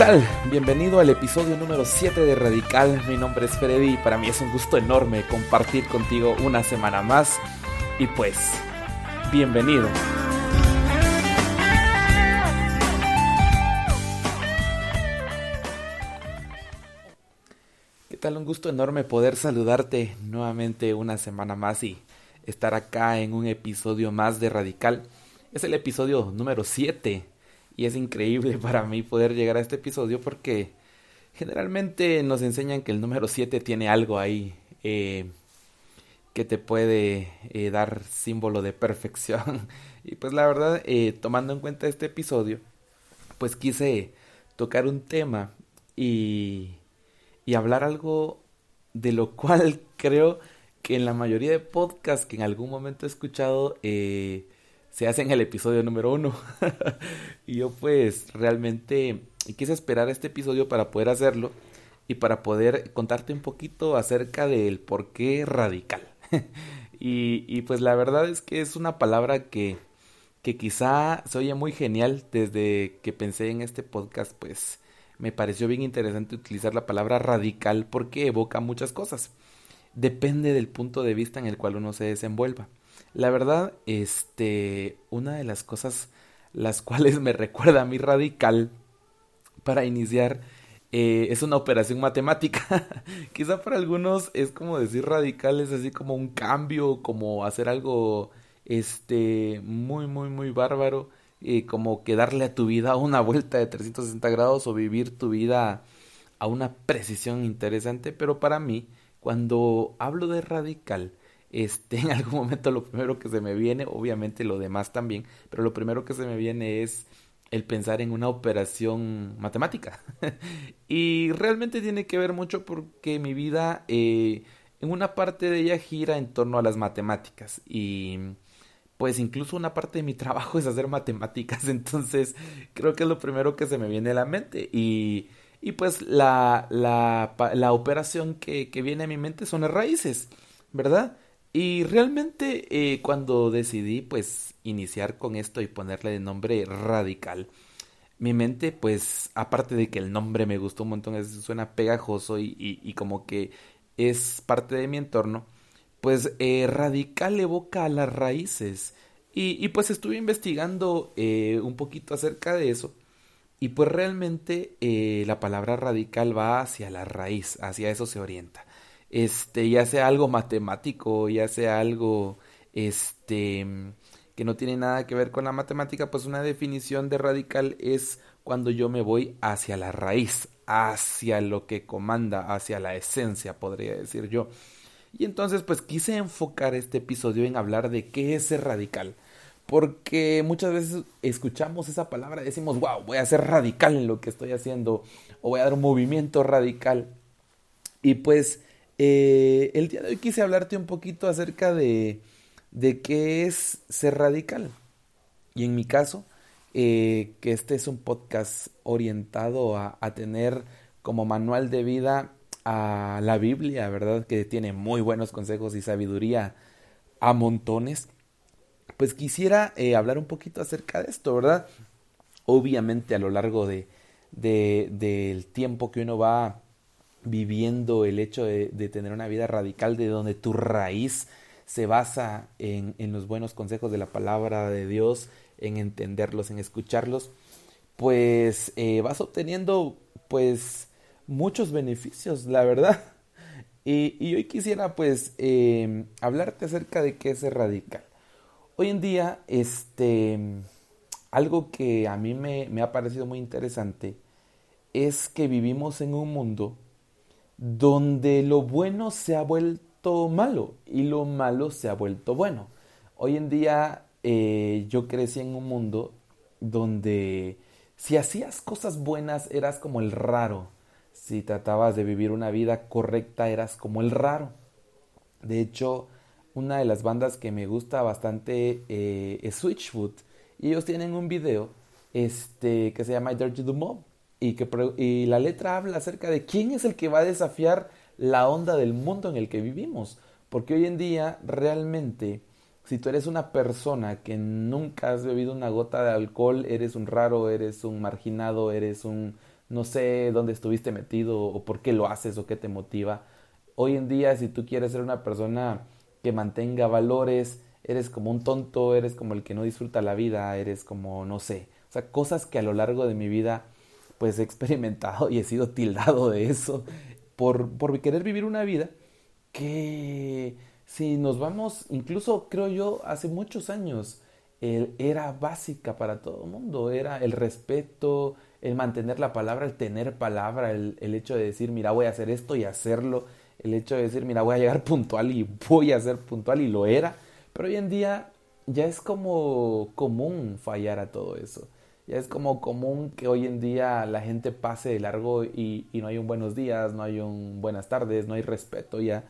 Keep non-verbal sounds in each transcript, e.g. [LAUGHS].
tal? Bienvenido al episodio número 7 de Radical. Mi nombre es Freddy y para mí es un gusto enorme compartir contigo una semana más. Y pues, bienvenido. ¿Qué tal? Un gusto enorme poder saludarte nuevamente una semana más y estar acá en un episodio más de Radical. Es el episodio número 7 y es increíble [LAUGHS] para mí poder llegar a este episodio porque generalmente nos enseñan que el número 7 tiene algo ahí eh, que te puede eh, dar símbolo de perfección. [LAUGHS] y pues la verdad, eh, tomando en cuenta este episodio, pues quise tocar un tema y, y hablar algo de lo [LAUGHS] cual creo que en la mayoría de podcasts que en algún momento he escuchado, se hace en el episodio número uno. [LAUGHS] y yo pues realmente quise esperar este episodio para poder hacerlo y para poder contarte un poquito acerca del por qué radical. [LAUGHS] y, y, pues la verdad es que es una palabra que, que quizá se oye muy genial desde que pensé en este podcast, pues me pareció bien interesante utilizar la palabra radical porque evoca muchas cosas. Depende del punto de vista en el cual uno se desenvuelva. La verdad, este, una de las cosas las [LAUGHS] cuales me recuerda a mí radical para iniciar eh, es una operación matemática. [LAUGHS] Quizá para algunos es como decir radical, es así como un cambio, como hacer algo este muy muy muy bárbaro, eh, como que darle a tu vida una vuelta de 360 grados o vivir tu vida a una precisión interesante, pero para mí cuando hablo de radical este, [LAUGHS] en algún momento lo primero que se me viene, obviamente lo demás también, pero lo primero que se me viene es el pensar en una operación matemática. [LAUGHS] y realmente tiene que ver mucho porque mi vida, eh, en una parte de ella gira en torno a las matemáticas. Y pues incluso una parte de mi trabajo [LAUGHS] es hacer matemáticas. Entonces creo que es lo primero que se me viene a la mente. Y, y pues la, la, la operación que, que viene a mi mente son las raíces, ¿verdad? Y realmente eh, cuando decidí pues iniciar con esto y ponerle de nombre radical, mi mente pues aparte de que el nombre me gustó un montón, es, suena pegajoso y, y, como que es parte de mi entorno, pues eh, radical evoca a las raíces. Y, y pues estuve investigando eh, un poquito acerca de eso. Y pues realmente la palabra radical va hacia la raíz, hacia eso se orienta este, ya sea algo matemático, ya sea algo, este, que no tiene nada que ver con la matemática, pues una definición de radical es cuando yo me voy hacia la raíz, hacia lo que comanda, hacia la esencia, podría decir yo. Y entonces, pues quise enfocar este episodio en hablar de qué es ser radical. Porque muchas veces escuchamos esa palabra decimos, wow, voy a ser radical en lo que estoy haciendo, o voy a dar un movimiento radical. Y pues eh, el día de hoy quise hablarte un poquito acerca de, de qué es ser radical. Y en mi caso, eh, que este es un podcast orientado a, a, tener como manual de vida a la Biblia, ¿verdad? Que tiene muy buenos consejos y sabiduría a montones. Pues quisiera eh, hablar un poquito acerca de esto, ¿verdad? Obviamente a lo largo de, de, del tiempo que uno va viviendo el hecho de, tener una vida radical de donde tu raíz se basa en, en, los buenos consejos de la palabra de Dios, en entenderlos, en escucharlos, pues eh, vas obteniendo pues muchos beneficios, la verdad. [LAUGHS] Y, y hoy quisiera pues eh, hablarte acerca de qué es radical. Hoy en día, este, algo que a mí me, me ha parecido muy interesante es que vivimos en un mundo donde lo bueno se ha vuelto malo y lo malo se ha vuelto bueno. Hoy en día eh, yo crecí en un mundo donde si hacías cosas buenas eras como el raro, si tratabas de vivir una vida correcta eras como el raro. De hecho, una de las bandas que me gusta bastante eh, es Switchfoot y ellos tienen un video este, que se llama Dirty the Mob y, que, y la letra habla acerca de quién es el que va a desafiar la onda del mundo en el que vivimos. Porque hoy en día realmente, si tú eres una persona que nunca has bebido una gota de alcohol, eres un raro, eres un marginado, eres un no sé dónde estuviste metido o por qué lo haces o qué te motiva. Hoy en día, si tú quieres ser una persona que mantenga valores, eres como un tonto, eres como el que no disfruta la vida, eres como, no sé, o sea, cosas que a lo largo de mi vida pues he experimentado y he sido tildado de eso por, por querer vivir una vida que si nos vamos, incluso creo yo, hace muchos años, era básica para todo el mundo, era el respeto, el mantener la palabra, el tener palabra, el, el, hecho de decir, mira, voy a hacer esto y hacerlo, el hecho de decir, mira, voy a llegar puntual y voy a ser puntual y lo era, pero hoy en día ya es como común fallar a todo eso. Ya es como común que hoy en día la gente pase de largo y, no hay un buenos días, no hay un buenas tardes, no hay respeto ya.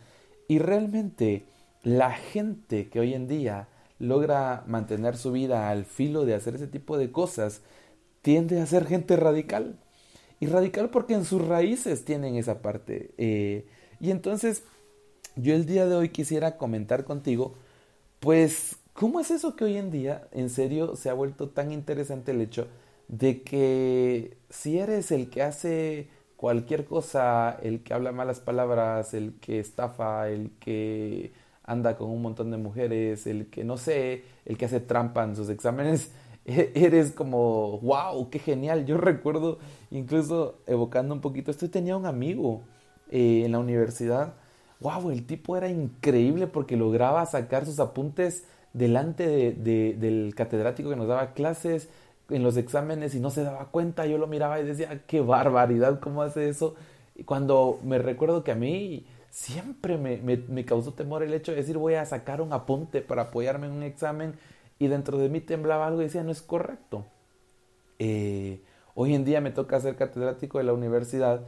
Y realmente la gente que hoy en día logra mantener su vida al filo de hacer ese tipo de cosas, tiende a ser gente radical. Y radical porque en sus raíces tienen esa parte. Eh, y entonces yo el día de hoy quisiera comentar contigo, pues, ¿cómo es eso que hoy en día, en serio, se ha vuelto tan interesante el hecho de que si eres el que hace cualquier cosa, el que habla malas palabras, el que estafa, el que anda con un montón de mujeres, el que no sé, el que hace trampa en sus exámenes, [LAUGHS] e-, eres como, wow, qué genial. Yo recuerdo, incluso evocando un poquito esto, tenía un amigo eh, en la universidad, wow, el tipo era increíble porque lograba sacar sus apuntes delante de, del catedrático que nos daba clases en los exámenes y no se daba cuenta, yo lo miraba y decía, qué barbaridad, ¿cómo hace eso? Y cuando me recuerdo que a mí siempre me, me, causó temor el hecho de decir voy a sacar un apunte para apoyarme en un examen y dentro de mí temblaba algo y decía no es correcto. Eh, hoy en día me toca ser catedrático de la universidad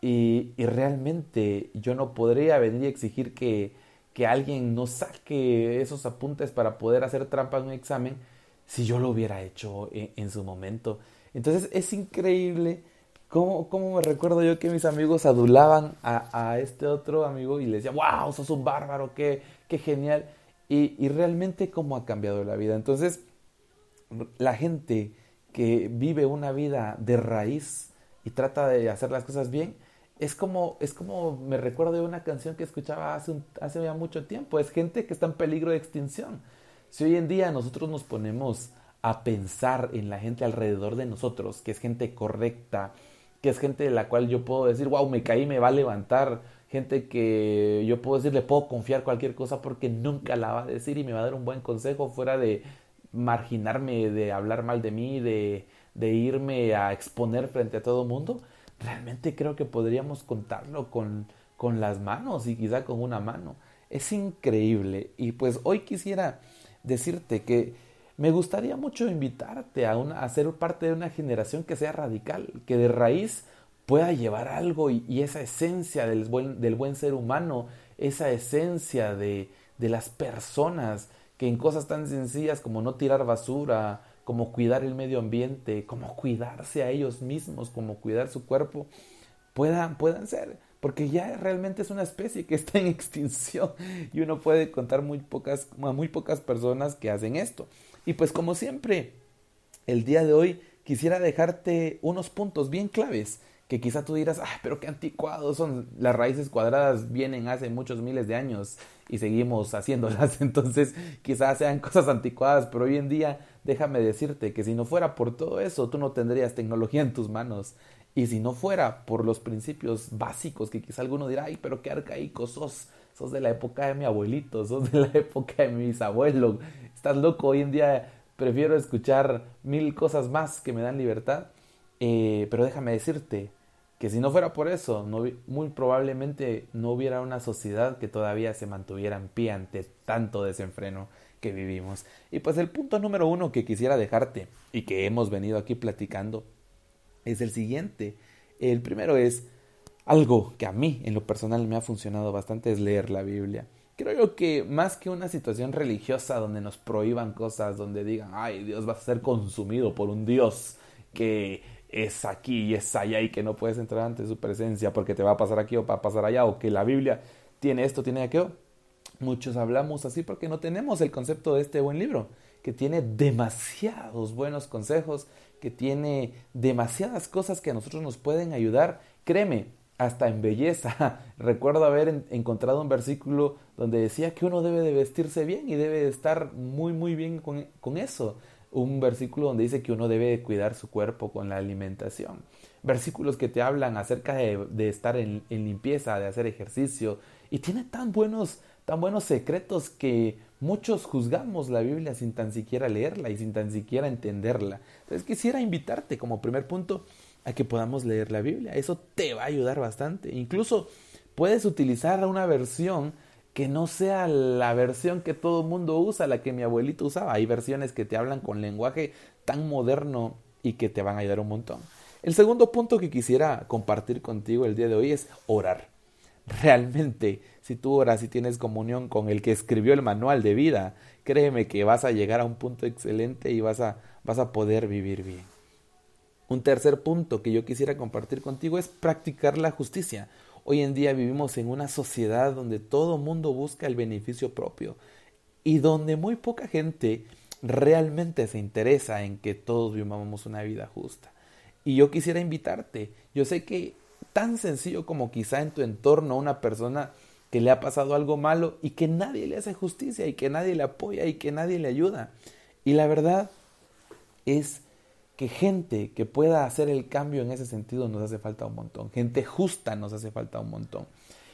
y, y, realmente yo no podría venir y exigir que, que alguien no saque esos apuntes para poder hacer trampa en un examen si yo lo hubiera hecho en, en su momento. Entonces es increíble ¿Cómo, ¿Cómo, me recuerdo yo que mis amigos adulaban a, a, este otro amigo y le decían, wow, sos un bárbaro, qué, qué genial? Y, y, realmente cómo ha cambiado la vida. Entonces, la gente que vive una vida de raíz y trata de hacer las cosas bien, es como, es como me recuerdo de una canción que escuchaba hace, hace ya mucho tiempo. Es gente que está en peligro de extinción. Si hoy en día nosotros nos ponemos a pensar en la gente alrededor de nosotros, que es gente correcta, que es gente de la cual yo puedo decir, wow, me caí, me va a levantar, gente que yo puedo decir, le puedo confiar cualquier cosa porque nunca la va a decir y me va a dar un buen consejo fuera de marginarme, de hablar mal de mí, de, de irme a exponer frente a todo el mundo, realmente creo que podríamos contarlo con, con las manos y quizá con una mano. Es increíble. Y pues hoy quisiera decirte que me gustaría mucho invitarte a, una, a ser parte de una generación que sea radical, que de raíz pueda llevar algo y, esa esencia del buen, del buen, ser humano, esa esencia de, de las personas que en cosas tan sencillas como no tirar basura, como cuidar el medio ambiente, como cuidarse a ellos mismos, como cuidar su cuerpo, puedan, puedan ser. Porque ya realmente es una especie que [LAUGHS] está en extinción y uno puede contar muy pocas, a muy pocas personas que hacen esto. Y pues como siempre, el día de hoy quisiera dejarte unos puntos bien claves que quizá tú dirás, ah, pero qué anticuados son. Las raíces cuadradas vienen hace muchos miles de años y seguimos haciéndolas. [LAUGHS] Entonces, quizás sean cosas anticuadas, pero hoy en día, déjame decirte que si no fuera por todo eso, tú no tendrías tecnología en tus manos. Y si no fuera por los principios básicos que quizá alguno dirá, ay, pero qué arcaico sos, sos de la época de mi abuelito, sos de la [LAUGHS] época de mis abuelos, estás loco, hoy en día prefiero escuchar mil cosas más que me dan libertad. Eh, pero déjame decirte que si no fuera por eso, muy probablemente no hubiera una sociedad que todavía se mantuviera en pie ante tanto desenfreno que vivimos. Y pues el punto número uno que quisiera dejarte y que hemos venido aquí platicando es el siguiente. El primero es algo que a mí en lo personal me ha funcionado bastante es leer la Biblia. Creo yo que más que una situación religiosa donde nos prohíban cosas, donde digan, ay, Dios va a ser consumido por un Dios que es aquí y es allá y que no puedes entrar ante su presencia porque te va a pasar aquí o va a pasar allá, o que la Biblia tiene esto, tiene aquello. Muchos hablamos así porque no tenemos el concepto de este buen libro que tiene demasiados buenos consejos, que tiene demasiadas cosas que a nosotros nos pueden ayudar. Créeme, hasta en belleza. [LAUGHS] Recuerdo haber encontrado un versículo donde decía que uno debe de vestirse bien y debe de estar muy, muy bien con, con eso. Un versículo donde dice que uno debe de cuidar su cuerpo con la alimentación. Versículos que te hablan acerca de, de estar en, en, limpieza, de hacer ejercicio. Y tiene tan buenos, tan buenos secretos que muchos juzgamos la Biblia sin tan siquiera leerla y sin tan siquiera entenderla. Entonces quisiera invitarte como primer punto a que podamos leer la Biblia. Eso te va a ayudar bastante. Incluso puedes utilizar una versión que no sea la versión que todo el mundo usa, la que mi abuelito usaba. Hay versiones que te hablan con lenguaje tan moderno y que te van a ayudar un montón. El segundo punto que quisiera compartir contigo el día de hoy es orar. Realmente, si tú oras y tienes comunión con el que escribió el manual de vida, créeme que vas a llegar a un punto excelente y vas a, vas a poder vivir bien. Un tercer punto que yo quisiera compartir contigo es practicar la justicia. Hoy en día vivimos en una sociedad donde todo mundo busca el beneficio propio y donde muy poca gente realmente se interesa en que todos vivamos una vida justa. Y yo quisiera invitarte, yo sé que tan sencillo como quizá en tu entorno una persona que le ha pasado algo malo y que nadie le hace justicia y que nadie le apoya y que nadie le ayuda. Y la verdad es que gente que pueda hacer el cambio en ese sentido nos hace falta un montón. Gente justa nos hace falta un montón.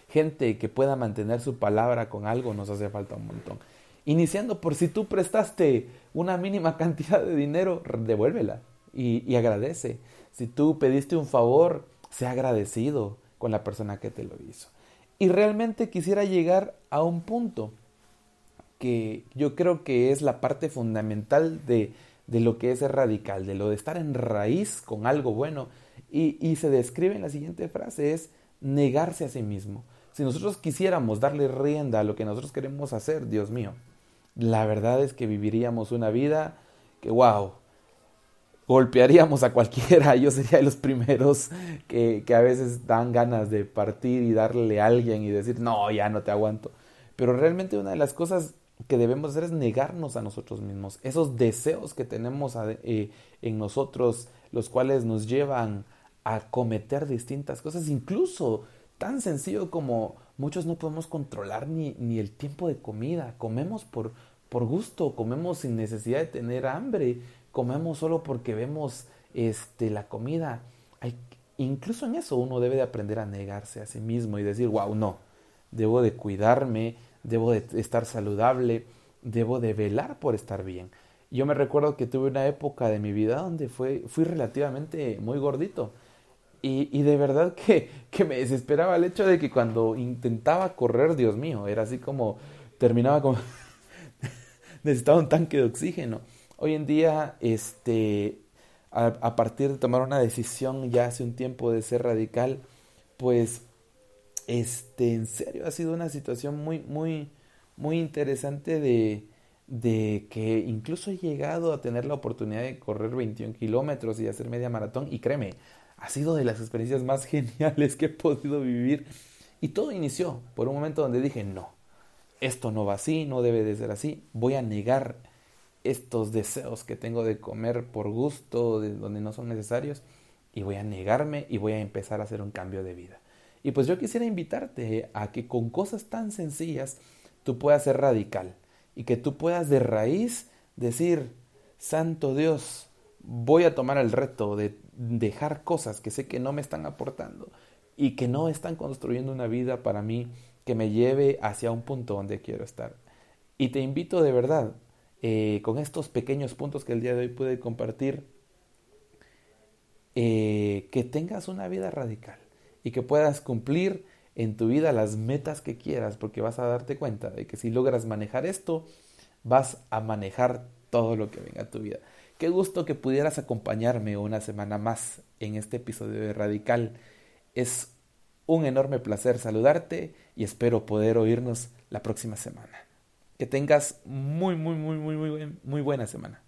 Gente que pueda mantener su palabra con algo nos hace falta un montón. Iniciando por si tú prestaste una mínima [LAUGHS] cantidad de dinero, devuélvela y, y agradece. Si tú pediste un favor, sea agradecido con la persona que te lo hizo. Y realmente quisiera llegar a un punto que yo creo que es la parte fundamental de de lo que es radical, de lo de estar en raíz con algo bueno. Y, y se describe en la siguiente frase, es negarse a sí mismo. Si nosotros quisiéramos darle rienda a lo que nosotros queremos hacer, Dios mío, la verdad es que viviríamos una vida que, wow, golpearíamos a cualquiera. [LAUGHS] Yo sería de los primeros que, que, a veces dan ganas de partir y darle a alguien y decir, no, ya no te aguanto. Pero realmente una de las cosas que debemos hacer es negarnos a nosotros mismos, esos deseos que tenemos eh, en nosotros, los cuales nos llevan a cometer distintas cosas, incluso tan sencillo como muchos no podemos controlar ni, ni el tiempo de comida, comemos por, por gusto, comemos sin necesidad de tener hambre, comemos solo porque vemos este, la comida. Hay, incluso en eso uno debe de aprender a negarse a sí mismo y decir, wow, no, debo de cuidarme, debo de estar saludable, debo de velar por estar bien. Yo me recuerdo que tuve una época de mi vida donde fue, fui relativamente muy gordito. Y, y de verdad que, que, me desesperaba el hecho de que cuando intentaba correr, Dios mío, era así como terminaba como [LAUGHS] necesitaba un tanque de oxígeno. Hoy en día, este, a, a partir de tomar una decisión ya hace un tiempo de ser radical, pues este, en serio, ha sido una situación muy, muy, muy interesante de, de que incluso he llegado a tener la oportunidad de correr 21 kilómetros y hacer media maratón y créeme, ha sido de las experiencias más [LAUGHS] geniales que he podido vivir y todo inició por un momento donde dije no, esto no va así, no debe de ser así, voy a negar estos deseos que tengo de comer por gusto, de donde no son necesarios y voy a negarme y voy a empezar a hacer un cambio de vida. Y pues yo quisiera invitarte a que con cosas tan sencillas tú puedas ser radical y que tú puedas de raíz decir, Santo Dios, voy a tomar el reto de dejar cosas que sé que no me están aportando y que no están construyendo una vida para mí que me lleve hacia un punto donde quiero estar. Y te invito de verdad, eh, con estos pequeños puntos que el día de hoy pude compartir, eh, que tengas una vida radical y que puedas cumplir en tu vida las metas que quieras, porque vas a darte cuenta de que si logras manejar esto, vas a manejar todo lo que venga a tu vida. Qué gusto que pudieras acompañarme una semana más en este episodio de Radical. Es un enorme placer saludarte y espero poder oírnos la próxima semana. Que tengas muy, muy, muy, muy, muy, muy buena semana.